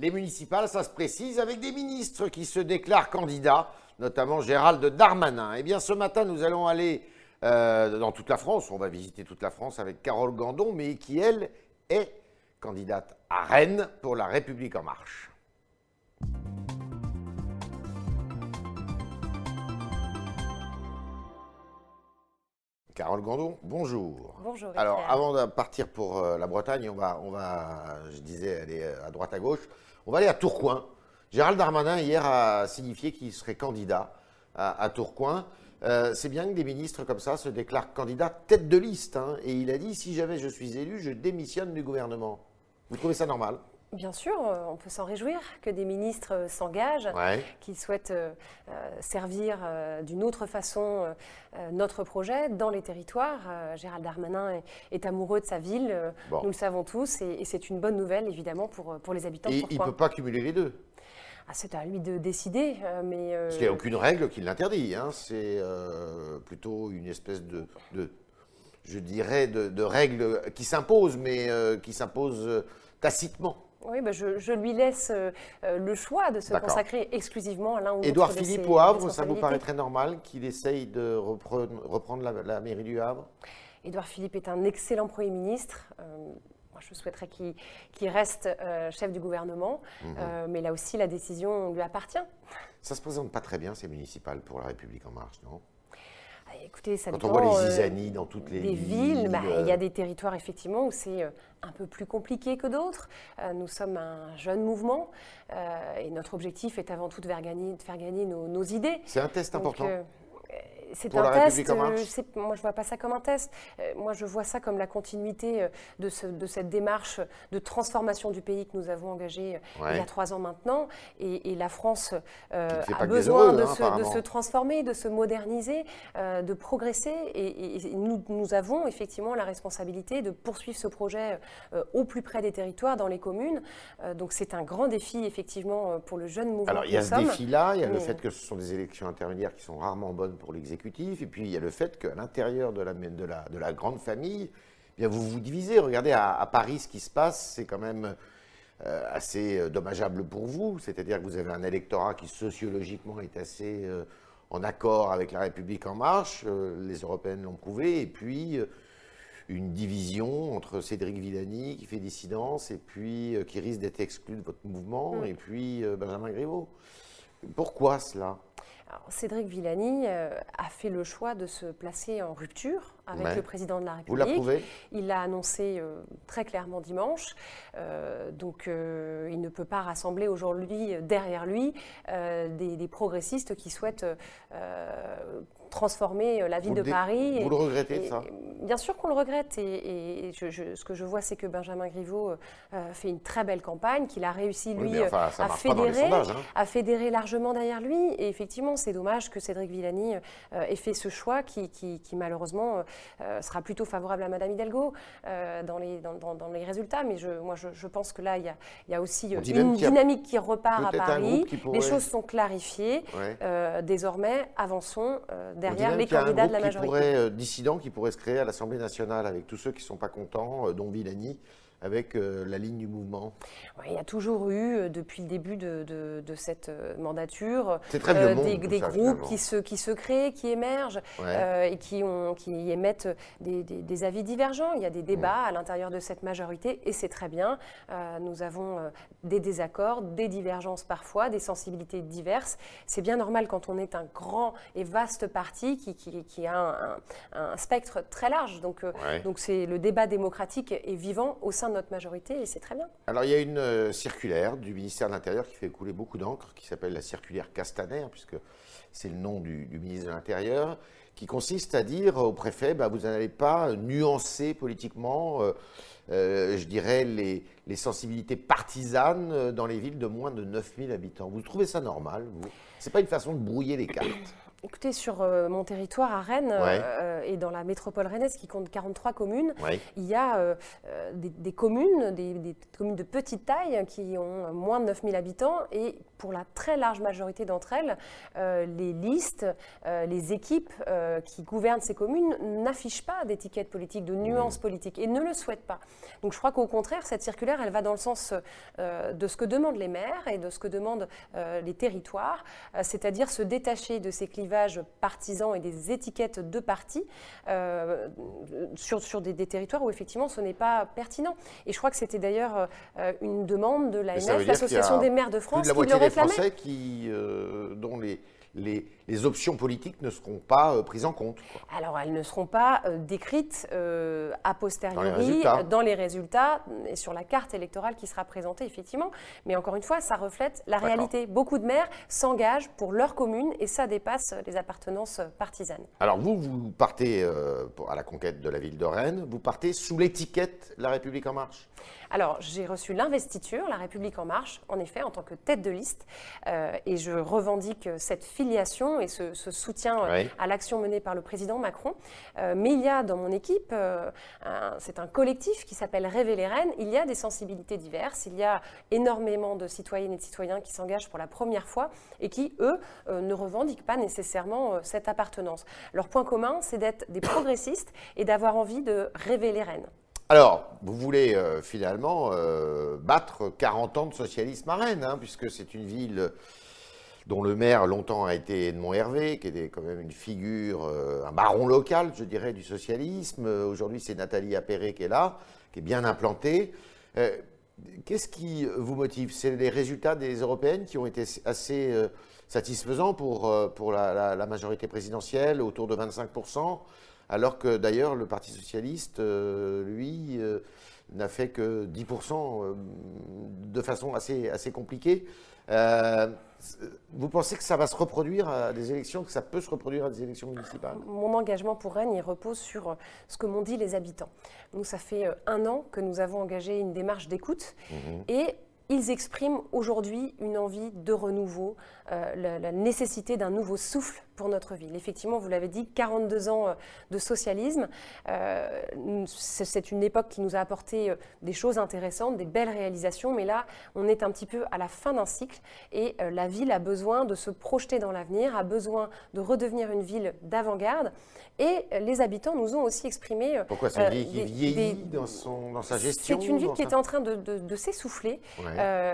Les municipales, ça se précise, avec des ministres qui se déclarent candidats, notamment Gérald Darmanin. Eh bien, ce matin, nous allons aller euh, dans toute la France. On va visiter toute la France avec Carole Gandon, mais qui, elle, est candidate à Rennes pour La République En Marche. Carole Gandon, bonjour. Bonjour. Alors, avant de partir pour euh, la Bretagne, on va, on va, je disais, aller euh, à droite à gauche. On va aller à Tourcoing. Gérald Darmanin, hier, a signifié qu'il serait candidat à, Tourcoing. Euh, c'est bien que des ministres comme ça se déclarent candidats tête de liste. Hein. et il a dit si jamais je suis élu, je démissionne du gouvernement. Vous trouvez ça normal? Bien sûr, euh, on peut s'en réjouir que des ministres euh, s'engagent, qu'ils souhaitent euh, servir d'une autre façon notre projet dans les territoires. Gérald Darmanin est, amoureux de sa ville, nous le savons tous, et, c'est une bonne nouvelle évidemment pour, pour les habitants. Et il ne peut pas cumuler les deux ah, c'est à lui de décider, mais... Parce qu'il n'y a aucune règle qui l'interdit. Hein. C'est plutôt une espèce de, je dirais, de, de règle qui s'impose, mais qui s'impose tacitement. Oui, bah, je, lui laisse euh, euh, le choix de se consacrer exclusivement à l'un ou l'autre. Édouard Philippe au Havre, ça vous paraît très normal qu'il essaye de reprendre, la, mairie du Havre? Édouard Philippe est un excellent Premier ministre. Euh, moi, je souhaiterais qu'il reste chef du gouvernement, mhm. mais là aussi, la décision lui appartient. Ça se présente pas très bien, ces municipales, pour la République En Marche, non? Écoutez, ça Quand on voit les zizanies dans toutes les, villes, bah, il y a des territoires effectivement où c'est un peu plus compliqué que d'autres. Euh, nous sommes un jeune mouvement euh, et notre objectif est avant tout de faire gagner, de faire gagner nos, idées. C'est un test important. C'est un test. Euh, moi, je vois pas ça comme un test. Euh, moi, je vois ça comme la continuité euh, de, ce, de cette démarche de transformation du pays que nous avons engagée il y a trois ans maintenant. Et, la France a besoin de, hein, se, de, se, transformer, de se moderniser, de progresser. Et, nous, nous, avons effectivement la responsabilité de poursuivre ce projet au plus près des territoires, dans les communes. donc, c'est un grand défi, effectivement, pour le jeune mouvement. Alors, il y a ce défi-là, il y a le fait que ce sont des élections intermédiaires qui sont rarement bonnes pour l'exécutif et puis il y a le fait qu'à l'intérieur de la, de, la, de la grande famille, eh bien vous vous divisez. Regardez à, Paris ce qui se passe, c'est quand même euh, assez euh, dommageable pour vous. C'est-à-dire que vous avez un électorat qui sociologiquement est assez euh, en accord avec la République en marche, les Européennes l'ont prouvé, et puis une division entre Cédric Villani qui fait dissidence et puis qui risque d'être exclu de votre mouvement, mm. et puis Benjamin Griveaux. Pourquoi cela? Cédric Villani euh, a fait le choix de se placer en rupture avec le président de la République. Vous Il l'a annoncé euh, très clairement dimanche. Euh, donc, il ne peut pas rassembler aujourd'hui derrière lui des, des, progressistes qui souhaitent transformer euh, la ville de Paris. Vous le regrettez, ça Bien sûr qu'on le regrette. Et, ce que je vois, c'est que Benjamin Griveaux euh, fait une très belle campagne, qu'il a réussi, lui, à, fédérer, hein. à fédérer largement derrière lui. Et effectivement, c'est dommage que Cédric Villani euh, ait fait ce choix qui, malheureusement, sera plutôt favorable à Madame Hidalgo dans, les, dans, les résultats. Mais je, moi, je, pense que là, il y a, aussi une dynamique qui repart à Paris. Les choses sont clarifiées. désormais, avançons derrière les candidats de la majorité. Qui pourrait, euh, dissident qui pourrait se créer à l'Assemblée nationale avec tous ceux qui ne sont pas contents, euh, dont Villani, avec euh, la ligne du mouvement Il y a toujours eu, depuis le début de, de, cette mandature, des, des groupes qui se, qui se créent, qui émergent et qui, ont, qui émettent des, des, avis divergents. Il y a des débats à l'intérieur de cette majorité et c'est très bien. nous avons des désaccords, des divergences parfois, des sensibilités diverses. C'est bien normal quand on est un grand et vaste parti qui, qui, a un, spectre très large. Donc, euh, donc c'est le débat démocratique est vivant au sein notre majorité et c'est très bien. Alors il y a une euh, circulaire du ministère de l'Intérieur qui fait couler beaucoup d'encre, qui s'appelle la circulaire Castaner, puisque c'est le nom du, ministre de l'Intérieur, qui consiste à dire au préfet, bah, vous n'allez pas nuancer politiquement. Euh, euh, je dirais, les, sensibilités partisanes dans les villes de moins de 9000 habitants. Vous trouvez ça normal, vous? C'est pas une façon de brouiller les cartes Écoutez, sur euh, mon territoire à Rennes euh, et dans la métropole rennaise qui compte 43 communes, il y a euh, des, communes, des, communes de petite taille qui ont moins de 9000 habitants et pour la très large majorité d'entre elles, les listes, les équipes qui gouvernent ces communes n'affichent pas d'étiquette politique, de nuances mmh. politiques et ne le souhaitent pas. Donc je crois qu'au contraire, cette circulaire, elle va dans le sens de ce que demandent les maires et de ce que demandent les territoires, c'est-à-dire se détacher de ces clivages partisans et des étiquettes de partis euh, sur, sur des, territoires où effectivement ce n'est pas pertinent. Et je crois que c'était d'ailleurs euh, une demande de l'AMF, l'Association des maires de France, qui le réclamait. Des Français qui, euh, dont les les, options politiques ne seront pas euh, prises en compte. Alors, elles ne seront pas euh, décrites euh, a posteriori dans les, résultats et sur la carte électorale qui sera présentée, effectivement. Mais encore une fois, ça reflète la réalité. Beaucoup de maires s'engagent pour leur commune et ça dépasse les appartenances partisanes. Alors, vous, vous partez à la conquête de la ville de Rennes, vous partez sous l'étiquette La République En Marche alors, j'ai reçu l'investiture, La République En Marche, en effet, en tant que tête de liste, euh, et je revendique cette filiation et ce, soutien euh, à l'action menée par le président Macron. Euh, mais il y a dans mon équipe, c'est un collectif qui s'appelle Révéler Rennes, il y a des sensibilités diverses, il y a énormément de citoyennes et de citoyens qui s'engagent pour la première fois et qui, eux, ne revendiquent pas nécessairement cette appartenance. Leur point commun, c'est d'être des progressistes et d'avoir envie de révéler Rennes. Alors, vous voulez euh, finalement euh, battre 40 ans de socialisme à Rennes, hein, puisque c'est une ville dont le maire longtemps a été Edmond Hervé, qui était quand même une figure, euh, un baron local, je dirais, du socialisme. Aujourd'hui, c'est Nathalie Appéré qui est là, qui est bien implantée. Qu'est-ce qui vous motive? C'est les résultats des européennes qui ont été assez satisfaisants pour, pour la, la, majorité présidentielle, autour de 25% alors que d'ailleurs le Parti socialiste, euh, lui, euh, n'a fait que 10% euh, de façon assez, assez compliquée. Vous pensez que ça va se reproduire à des élections, que ça peut se reproduire à des élections municipales? Mon engagement pour Rennes, il repose sur ce que m'ont dit les habitants. Nous, ça fait un an que nous avons engagé une démarche d'écoute mmh et ils expriment aujourd'hui une envie de renouveau, la, nécessité d'un nouveau souffle pour notre ville. Effectivement, vous l'avez dit, 42 ans euh, de socialisme. Euh, c'est une époque qui nous a apporté euh, des choses intéressantes, des belles réalisations, mais là, on est un petit peu à la fin d'un cycle et la ville a besoin de se projeter dans l'avenir, a besoin de redevenir une ville d'avant-garde. Et les habitants nous ont aussi exprimé. Pourquoi c'est une ville qui vieillit dans, son, dans, sa gestion C'est une ville qui est en train de, de, s'essouffler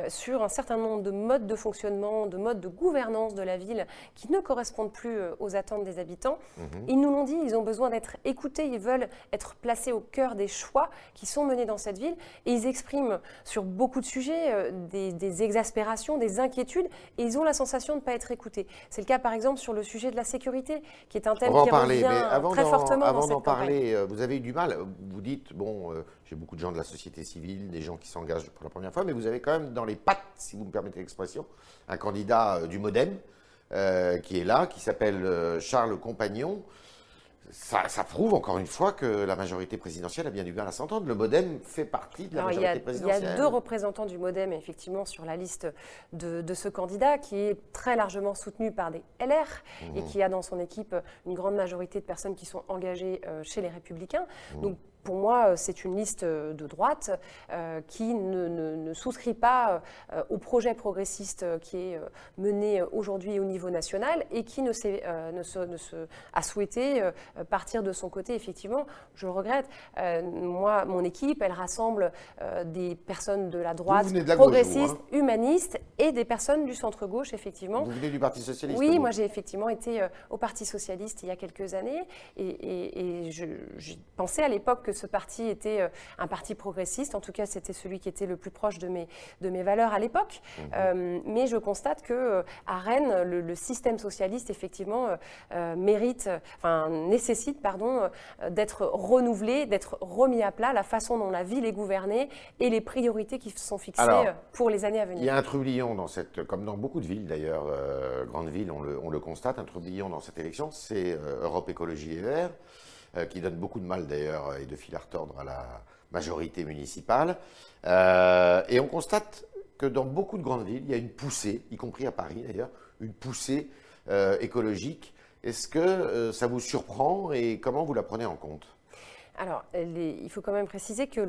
sur un certain nombre de modes de fonctionnement, de modes de gouvernance de la ville qui ne correspondent plus euh, aux attentes des habitants. Mhm. Ils nous l'ont dit, ils ont besoin d'être écoutés, ils veulent être placés au cœur des choix qui sont menés dans cette ville. Et ils expriment sur beaucoup de sujets euh, des, exaspérations, des inquiétudes, et ils ont la sensation de ne pas être écoutés. C'est le cas par exemple sur le sujet de la sécurité, qui est un thème qui parler, revient très fortement avant d'en parler, euh, vous avez eu du mal. Vous dites, bon, j'ai beaucoup de gens de la société civile, des gens qui s'engagent pour la première fois, mais vous avez quand même dans les pattes, si vous me permettez l'expression, un candidat du MoDem. Euh, qui est là, qui s'appelle euh, Charles Compagnon. Ça, prouve encore une fois que la majorité présidentielle a bien du mal à s'entendre. Le Modem fait partie de la majorité présidentielle. Il y a deux représentants du Modem, effectivement, sur la liste de, ce candidat, qui est très largement soutenu par des LR et mmh. qui a dans son équipe une grande majorité de personnes qui sont engagées euh, chez les Républicains. Mmh. Donc, pour moi, euh, c'est une liste euh, de droite euh, qui ne, souscrit pas au projet progressiste qui est mené aujourd'hui au niveau national et qui ne, ne, se, a souhaité partir de son côté, effectivement. Je le regrette. moi, mon équipe, elle rassemble des personnes de la droite progressiste, hein. humaniste et des personnes du centre-gauche, effectivement. Vous venez du Parti Socialiste Oui, moi j'ai effectivement été au Parti Socialiste il y a quelques années et, et je, pensais à l'époque que ce parti était euh, un parti progressiste. En tout cas, c'était celui qui était le plus proche de mes, de mes valeurs à l'époque. Mhm. Euh, mais je constate que euh, à Rennes, le, système socialiste, effectivement, mérite, enfin, nécessite, pardon, d'être renouvelé, d'être remis à plat, la façon dont la ville est gouvernée et les priorités qui sont fixées pour les années à venir. Il y a un trublion dans cette, comme dans beaucoup de villes d'ailleurs, grandes villes, on le, on le, constate, un trublion dans cette élection, c'est Europe Écologie et Vert. Euh, qui donne beaucoup de mal d'ailleurs et de fil à retordre à la majorité municipale. Euh, et on constate que dans beaucoup de grandes villes, il y a une poussée, y compris à Paris d'ailleurs, une poussée euh, écologique Est-ce que ça vous surprend et comment vous la prenez en compte? Alors, il faut quand même préciser que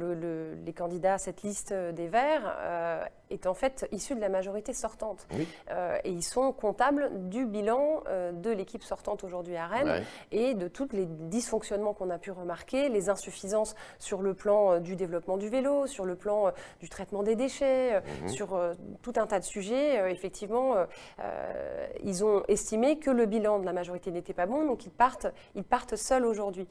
les candidats à cette liste des Verts euh, est en fait issu de la majorité sortante. Euh, et ils sont comptables du bilan euh, de l'équipe sortante aujourd'hui à Rennes et de tous les dysfonctionnements qu'on a pu remarquer, les insuffisances sur le plan du développement du vélo, sur le plan du traitement des déchets, mhm. sur tout un tas de sujets. effectivement, ils ont estimé que le bilan de la majorité n'était pas bon, donc ils partent, ils partent seuls aujourd'hui.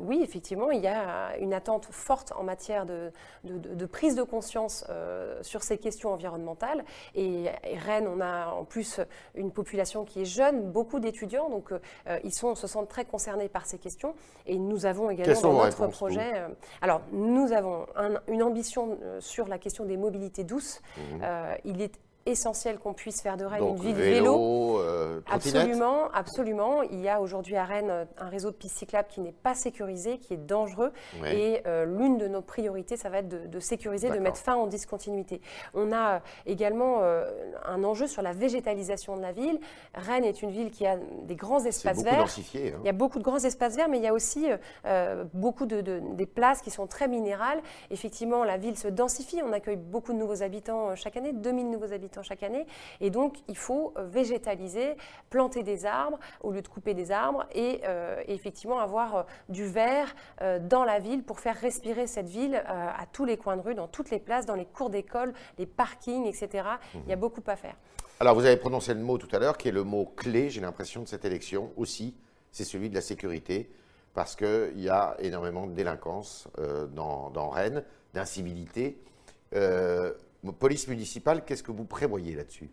oui, effectivement effectivement, il y a une attente forte en matière de, prise de conscience euh, sur ces questions environnementales. Et, Rennes, on a en plus une population qui est jeune, beaucoup d'étudiants, donc euh, ils sont, se sentent très concernés par ces questions. Et nous avons également dans notre projet. Euh, alors, nous avons une ambition sur la question des mobilités douces. Mmh. il est essentiel qu'on puisse faire de Rennes une ville vélo. Euh, absolument, absolument. Il y a aujourd'hui à Rennes euh, un réseau de pistes cyclables qui n'est pas sécurisé, qui est dangereux. Et euh, l'une de nos priorités, ça va être de, sécuriser, de mettre fin aux discontinuités. On a également un enjeu sur la végétalisation de la ville. Rennes est une ville qui a des grands espaces verts. Densifié, hein. Il y a beaucoup de grands espaces verts, mais il y a aussi beaucoup de, des places qui sont très minérales. Effectivement, la ville se densifie. On accueille beaucoup de nouveaux habitants chaque année, 2000 nouveaux habitants chaque année. Et donc, il faut végétaliser, planter des arbres au lieu de couper des arbres et, euh, effectivement avoir euh, du vert dans la ville pour faire respirer cette ville à tous les coins de rue, dans toutes les places, dans les cours d'école, les parkings, etc. Il y a mhm. beaucoup à faire. Alors, vous avez prononcé le mot tout à l'heure, qui est le mot clé, j'ai l'impression, de cette élection aussi, c'est celui de la sécurité, parce qu'il y a énormément de délinquance dans, dans, Rennes, d'incivilité police municipale, qu'est-ce que vous prévoyez là-dessus?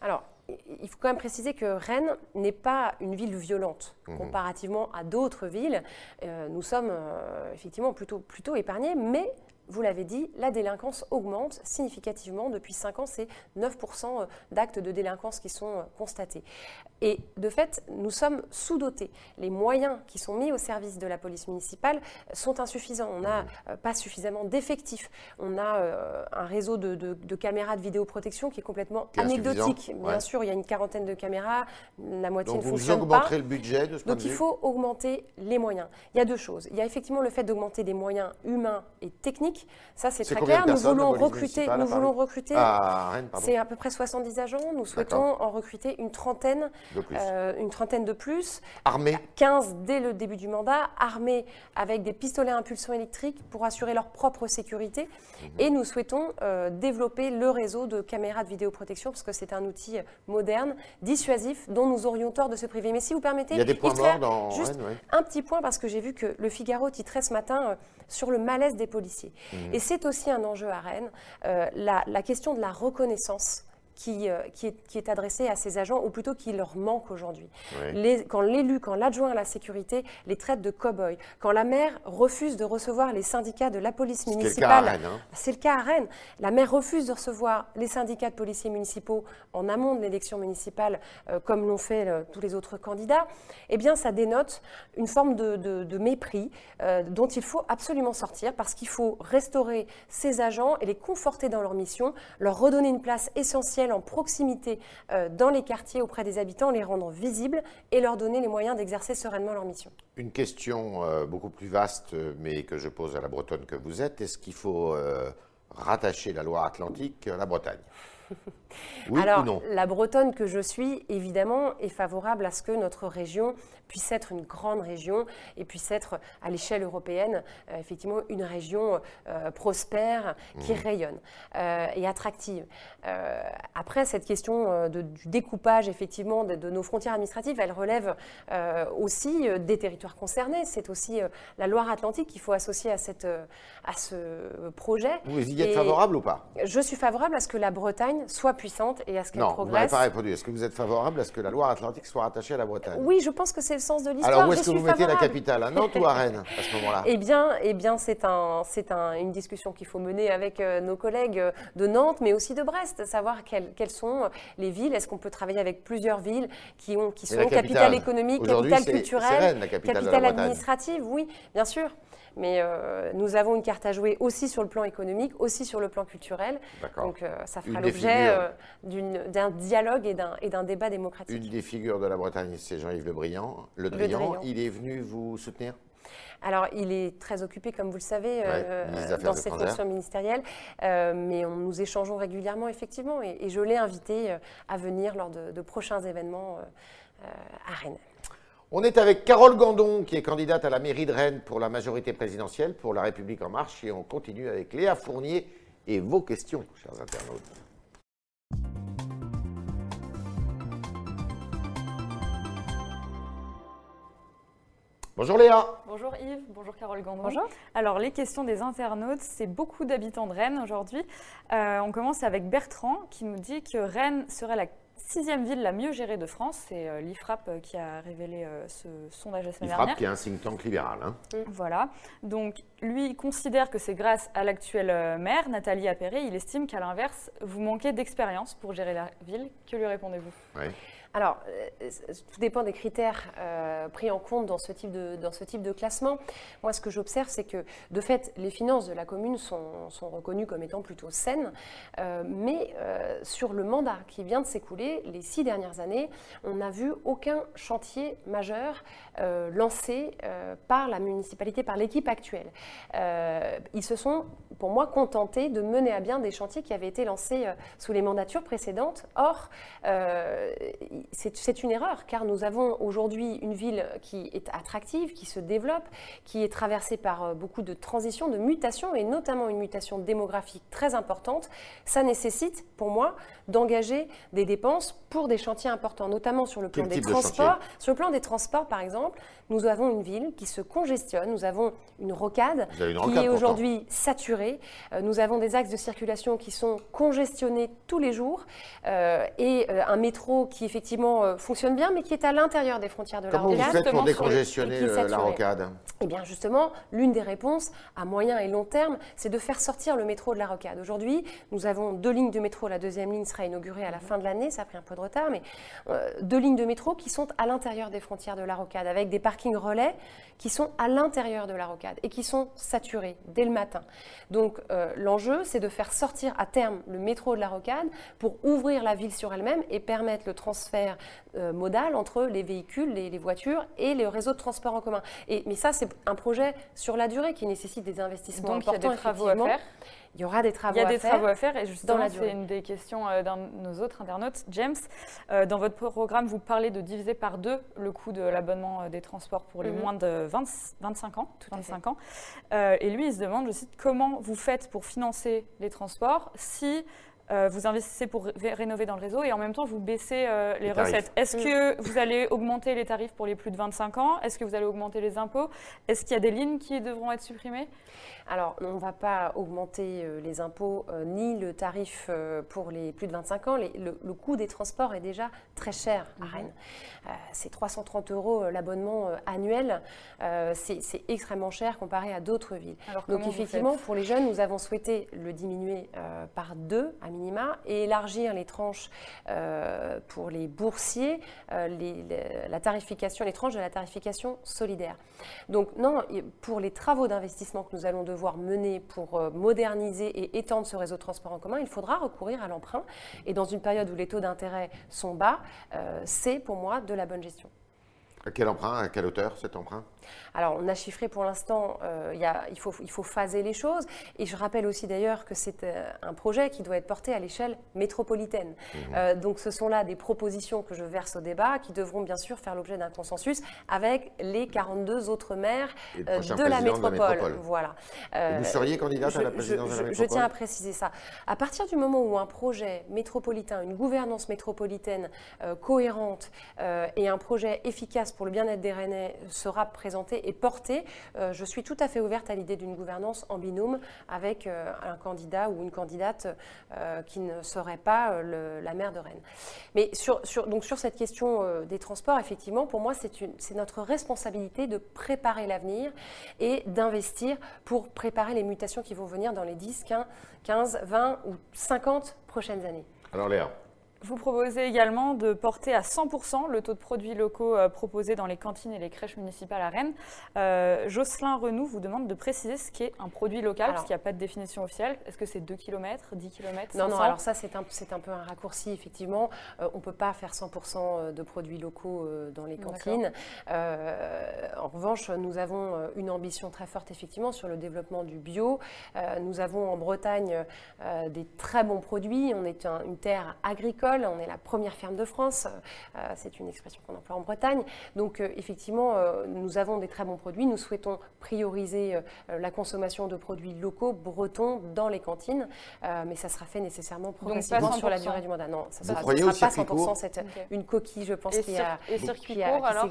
Alors, il faut quand même préciser que Rennes n'est pas une ville violente mmh. comparativement à d'autres villes. Euh, nous sommes euh, effectivement plutôt, plutôt épargnés, mais vous l'avez dit, la délinquance augmente significativement. Depuis 5 ans, c'est 9% euh, d'actes de délinquance qui sont euh, constatés. Et de fait, nous sommes sous-dotés. Les moyens qui sont mis au service de la police municipale sont insuffisants. On n'a euh, pas suffisamment d'effectifs. On a un réseau de, caméras de vidéoprotection qui est complètement anecdotique. Bien sûr, il y a une quarantaine de caméras, la moitié Donc ne fonctionne pas. vous augmenterez le budget de ce Donc il faut augmenter les moyens. Il y a deux choses. Il y a effectivement le fait d'augmenter des moyens humains et techniques ça, c'est très clair. Nous voulons recruter. Nous voulons recruter. c'est à peu près 70 agents. Nous souhaitons en recruter une trentaine, euh, une trentaine de plus. Armés. 15 dès le début du mandat, armés avec des pistolets à impulsion électrique pour assurer leur propre sécurité. Mhm. Et nous souhaitons euh, développer le réseau de caméras de vidéoprotection parce que c'est un outil moderne, dissuasif, dont nous aurions tort de se priver. Mais si vous permettez, il y a des points morts dans juste un petit point parce que j'ai vu que le Figaro titrait ce matin euh, sur le malaise des policiers. Et c'est aussi un enjeu à Rennes, euh, la, question de la reconnaissance qui, euh, qui, est, qui, est, adressé à ces agents, ou plutôt qui leur manque aujourd'hui. Quand l'élu, quand l'adjoint à la sécurité les traite de cow-boys, quand la maire refuse de recevoir les syndicats de la police municipale, hein. c'est le cas à Rennes. La maire refuse de recevoir les syndicats de policiers municipaux en amont de l'élection municipale, euh, comme l'ont fait euh, tous les autres candidats. Eh bien, ça dénote une forme de, de, mépris dont il faut absolument sortir, parce qu'il faut restaurer ces agents et les conforter dans leur mission, leur redonner une place essentielle en proximité euh, dans les quartiers auprès des habitants, les rendre visibles et leur donner les moyens d'exercer sereinement leur mission. Une question euh, beaucoup plus vaste, mais que je pose à la Bretonne que vous êtes. Est-ce qu'il faut euh, rattacher la Loire-Atlantique à la Bretagne? oui Alors, ou non la Bretonne que je suis, évidemment, est favorable à ce que notre région puisse être une grande région et puisse être à l'échelle européenne euh, effectivement une région euh, prospère qui mmh. rayonne euh, et attractive. après cette question du découpage effectivement de, nos frontières administratives, elle relève aussi des territoires concernés. C'est aussi la Loire-Atlantique qu'il faut associer à, cette, à ce projet. Vous y êtes favorable ou pas? Je suis favorable à ce que la Bretagne soit puissante et à ce qu'elle progresse. Non, vous n'avez pas répondu. Est-ce que vous êtes favorable à ce que la Loire-Atlantique soit rattachée à la Bretagne? Oui, je pense que c'est sens de l'histoire. Alors où est-ce que vous mettez la capitale À Nantes ou à Rennes à ce moment-là? Eh bien, eh bien c'est un, un, une discussion qu'il faut mener avec euh, nos collègues euh, de Nantes, mais aussi de Brest, savoir quelles, quelles sont les villes. Est-ce qu'on peut travailler avec plusieurs villes qui, ont, qui sont capitale, économique, capitale culturelle, capitale, capitale administrative? Oui, bien sûr. Mais nous avons une carte à jouer aussi sur le plan économique, aussi sur le plan culturel. Donc ça fera l'objet d'un dialogue et d'un débat démocratique. Une des figures de la Bretagne, c'est Jean-Yves Le Briand. Le, Drian, il est venu vous soutenir? Alors, il est très occupé, comme vous le savez, euh, dans ses fonctions ministérielles, euh, mais nous échangeons régulièrement, effectivement, et, je l'ai invité euh, à venir lors de, de prochains événements à Rennes. On est avec Carole Gandon, qui est candidate à la mairie de Rennes pour la majorité présidentielle pour La République En Marche, et on continue avec Léa Fournier et vos questions, chers internautes. Bonjour Léa. Bonjour Yves, bonjour Carole Gandon. Bonjour. Alors les questions des internautes, c'est beaucoup d'habitants de Rennes aujourd'hui. Euh, on commence avec Bertrand qui nous dit que Rennes serait la sixième ville la mieux gérée de France. C'est euh, l'IFRAP euh, qui a révélé ce sondage la semaine dernière. qui est un think tank libéral. Hein. Voilà. Donc lui il considère que c'est grâce à l'actuelle maire, Nathalie Appéré. Il estime qu'à l'inverse, vous manquez d'expérience pour gérer la ville. Que lui répondez-vous? Alors, euh, tout dépend des critères euh, pris en compte dans ce, type de, classement. Moi, ce que j'observe, c'est que, de fait, les finances de la commune sont, sont reconnues comme étant plutôt saines, euh, mais sur le mandat qui vient de s'écouler, les six dernières années, on n'a vu aucun chantier majeur lancé par la municipalité, par l'équipe actuelle. ils se sont, pour moi, contentés de mener à bien des chantiers qui avaient été lancés sous les mandatures précédentes. Or, c'est une erreur, car nous avons aujourd'hui une ville qui est attractive, qui se développe, qui est traversée par euh, beaucoup de transitions, de mutations, et notamment une mutation démographique très importante. Ça nécessite, pour moi, d'engager des dépenses pour des chantiers importants, notamment sur le plan des transports. Sur le plan des transports, par exemple, nous avons une ville qui se congestionne, nous avons une rocade qui est aujourd'hui saturée, euh, nous avons des axes de circulation qui sont congestionnés tous les jours, euh, et un métro qui effectivement euh, fonctionne bien, mais qui est à l'intérieur des frontières de la rocade. Comment vous faites pour décongestionner euh, la rocade Eh bien, justement, l'une des réponses à moyen et long terme, c'est de faire sortir le métro de la rocade. Aujourd'hui, nous avons deux lignes de métro. La deuxième ligne sera inaugurée à la fin de l'année. Ça a pris un peu de retard, mais euh, deux lignes de métro qui sont à l'intérieur des frontières de la rocade, avec des parkings relais qui sont à l'intérieur de la rocade et qui sont saturés dès le matin. Donc, l'enjeu, c'est de faire sortir à terme le métro de la rocade pour ouvrir la ville sur elle-même et permettre le transfert euh, modal entre les véhicules, les, voitures et les réseaux de transport en commun. Et, mais ça, c'est un projet sur la durée qui nécessite des investissements Donc, importants. Il y a des travaux à faire. Il y aura des travaux à faire. Il y a des travaux à faire et justement, c'est une des questions euh, d'un de nos autres internautes. James, euh, dans votre programme, vous parlez de diviser par deux le coût de l'abonnement des transports pour les mhm. moins de 25 ans, tout 25 ans. et lui, il se demande, je cite, comment vous faites pour financer les transports si euh, vous investissez pour rénover dans le réseau et en même temps vous baissez euh, les, recettes. Est-ce que vous allez augmenter les tarifs pour les plus de 25 ans? Est-ce que vous allez augmenter les impôts? Est-ce qu'il y a des lignes qui devront être supprimées? Alors, on ne va pas augmenter euh, les impôts ni le tarif pour les plus de 25 ans. le, coût des transports est déjà très cher à mhm. Rennes. c'est 330 euros l'abonnement annuel. c'est extrêmement cher comparé à d'autres villes. Donc effectivement, pour les jeunes, nous avons souhaité le diminuer par deux à et élargir les tranches euh, pour les boursiers, euh, les, la tarification, les tranches de la tarification solidaire. Donc non, pour les travaux d'investissement que nous allons devoir mener pour euh, moderniser et étendre ce réseau de transport en commun, il faudra recourir à l'emprunt. Et dans une période où les taux d'intérêt sont bas, c'est pour moi de la bonne gestion. À quel emprunt À quelle hauteur cet emprunt? Alors, on a chiffré pour l'instant, euh, il, faut, il faut phaser les choses. Et je rappelle aussi d'ailleurs que c'est euh, un projet qui doit être porté à l'échelle métropolitaine. Mmh. Euh, donc, ce sont là des propositions que je verse au débat qui devront bien sûr faire l'objet d'un consensus avec les 42 autres maires de la, métropole. Voilà. vous seriez candidate à la présidence de la métropole Je tiens à préciser ça. À partir du moment où un projet métropolitain, une gouvernance métropolitaine cohérente et un projet efficace pour le bien-être des Rennais sera présenté, et portée, euh, je suis tout à fait ouverte à l'idée d'une gouvernance en binôme avec euh, un candidat ou une candidate euh, qui ne serait pas la maire de Rennes. Mais sur, sur cette question des transports, effectivement, pour moi, c'est notre responsabilité de préparer l'avenir et d'investir pour préparer les mutations qui vont venir dans les 10, 15, 20 ou 50 prochaines années. Alors Léa Vous proposez également de porter à 100% le taux de produits locaux euh, proposés dans les cantines et les crèches municipales à Rennes. Euh, Jocelyn Renou vous demande de préciser ce qu'est un produit local, parce qu'il n'y a pas de définition officielle. Est-ce que c'est 2 km, 10 km Non, non, alors ça, c'est un, un, peu un raccourci, effectivement. Euh, on ne peut pas faire 100% de produits locaux dans les cantines. en revanche, nous avons une ambition très forte, effectivement, sur le développement du bio. nous avons en Bretagne des très bons produits. On est une terre agricole on est la première ferme de France. Euh, c'est une expression qu'on emploie en Bretagne. Donc euh, effectivement, euh, nous avons des très bons produits. Nous souhaitons prioriser la consommation de produits locaux, bretons, dans les cantines. mais ça sera fait nécessairement progressivement sur la durée du mandat. Non, ça ne sera, pas 100%. C'est une coquille, je pense, qui a, et circuit court, alors,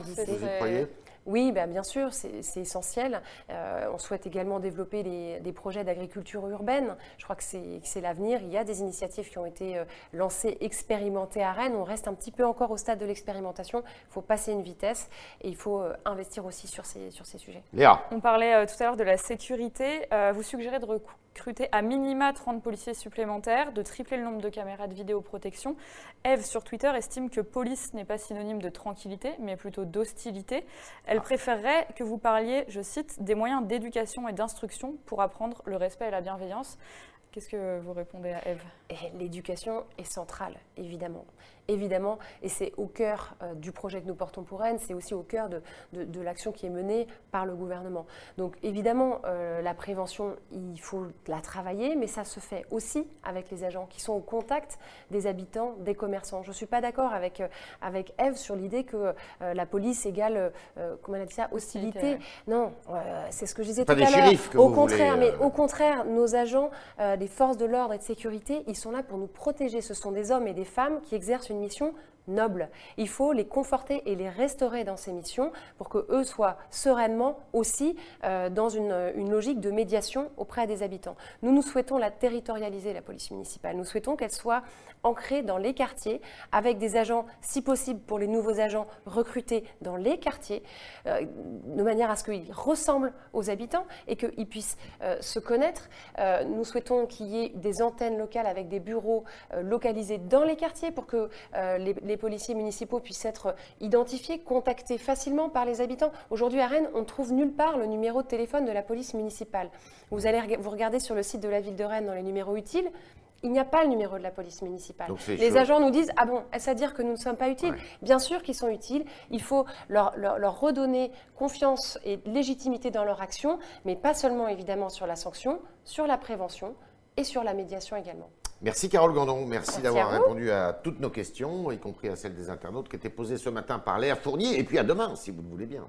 oui, ben, bien sûr, c'est essentiel. Euh, on souhaite également développer des projets d'agriculture urbaine. Je crois que c'est l'avenir. Il y a des initiatives qui ont été euh, lancées, expérimentées à Rennes. On reste un petit peu encore au stade de l'expérimentation. Il faut passer une vitesse et il faut euh, investir aussi sur ces, sur ces sujets. Léa. On parlait tout à l'heure de la sécurité. vous suggérez de recruter à minima 30 policiers supplémentaires, de tripler le nombre de caméras de vidéoprotection. Eve sur Twitter estime que police n'est pas synonyme de tranquillité, mais plutôt d'hostilité. Elle préférerait que vous parliez, je cite, des moyens d'éducation et d'instruction pour apprendre le respect et la bienveillance. Qu'est-ce que vous répondez à Eve? L'éducation est centrale, évidemment évidemment, et c'est au cœur euh, du projet que nous portons pour Rennes, c'est aussi au cœur de, de, l'action qui est menée par le gouvernement. Donc évidemment, euh, la prévention, il faut la travailler, mais ça se fait aussi avec les agents qui sont au contact des habitants, des commerçants. Je ne suis pas d'accord avec, euh, avec Eve sur l'idée que la police égale, comment elle a dit ça, hostilité. Non, c'est ce que je disais tout à l'heure. Au contraire, mais au contraire, nos agents, les forces de l'ordre et de sécurité, ils sont là pour nous protéger. Ce sont des hommes et des femmes qui exercent une mission noble. Il faut les conforter et les restaurer dans ces missions pour que eux soient sereinement aussi euh, dans une, logique de médiation auprès des habitants. Nous, nous souhaitons la territorialiser, la police municipale. Nous souhaitons qu'elle soit ancrée dans les quartiers, avec des agents, si possible pour les nouveaux agents, recrutés dans les quartiers, euh, de manière à ce qu'ils ressemblent aux habitants et qu'ils puissent euh, se connaître. Nous souhaitons qu'il y ait des antennes locales avec des bureaux localisés dans les quartiers pour que les, policiers municipaux puissent être identifiés, contactés facilement par les habitants. Aujourd'hui à Rennes, on ne trouve nulle part le numéro de téléphone de la police municipale. Vous allez vous regarder sur le site de la ville de Rennes dans les numéros utiles, il n'y a pas le numéro de la police municipale. les agents nous disent Ah bon, est-ce à dire que nous ne sommes pas utiles Bien sûr qu'ils sont utiles. Il faut leur, leur, redonner confiance et légitimité dans leur action, mais pas seulement évidemment sur la sanction, sur la prévention et sur la médiation également. Merci Carole Gandon, merci, d'avoir répondu à toutes nos questions, y compris à celles des internautes qui étaient posées ce matin par Léa Fournier, et puis à demain si vous le voulez bien.